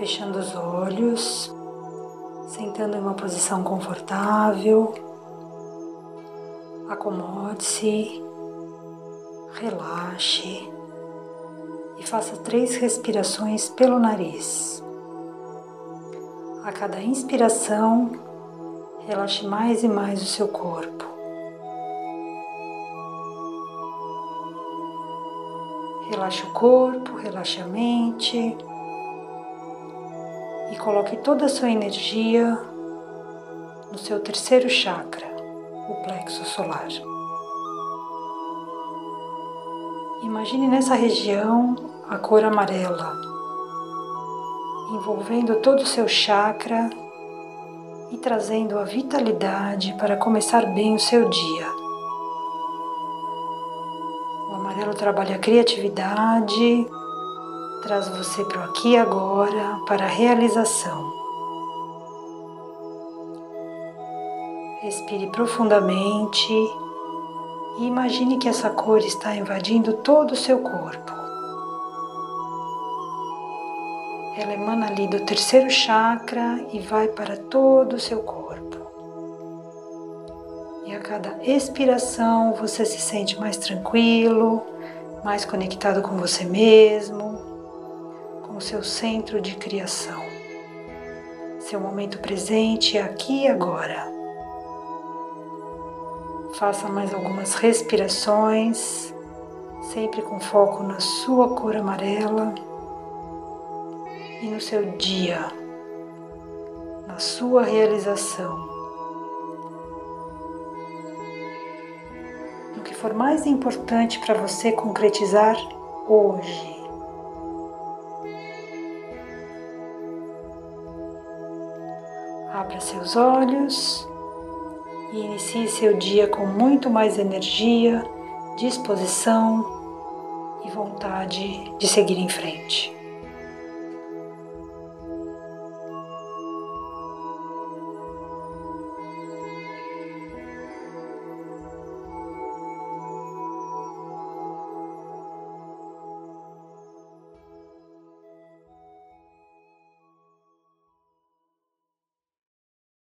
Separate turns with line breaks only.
fechando os olhos, sentando em uma posição confortável. Acomode-se, relaxe e faça três respirações pelo nariz. A cada inspiração, relaxe mais e mais o seu corpo. Relaxe o corpo, relaxe a mente e coloque toda a sua energia no seu terceiro chakra, o plexo solar. Imagine nessa região a cor amarela, envolvendo todo o seu chakra e trazendo a vitalidade para começar bem o seu dia. O amarelo trabalha a criatividade, traz você para o aqui e agora, para a realização. Respire profundamente e imagine que essa cor está invadindo todo o seu corpo. Ela emana ali do terceiro chakra e vai para todo o seu corpo. E a cada expiração você se sente mais tranquilo, mais conectado com você mesmo, com seu centro de criação. Seu momento presente aqui e agora. Faça mais algumas respirações, sempre com foco na sua cor amarela e no seu dia, na sua realização. No que for mais importante para você concretizar hoje. Abra seus olhos e inicie seu dia com muito mais energia, disposição e vontade de seguir em frente.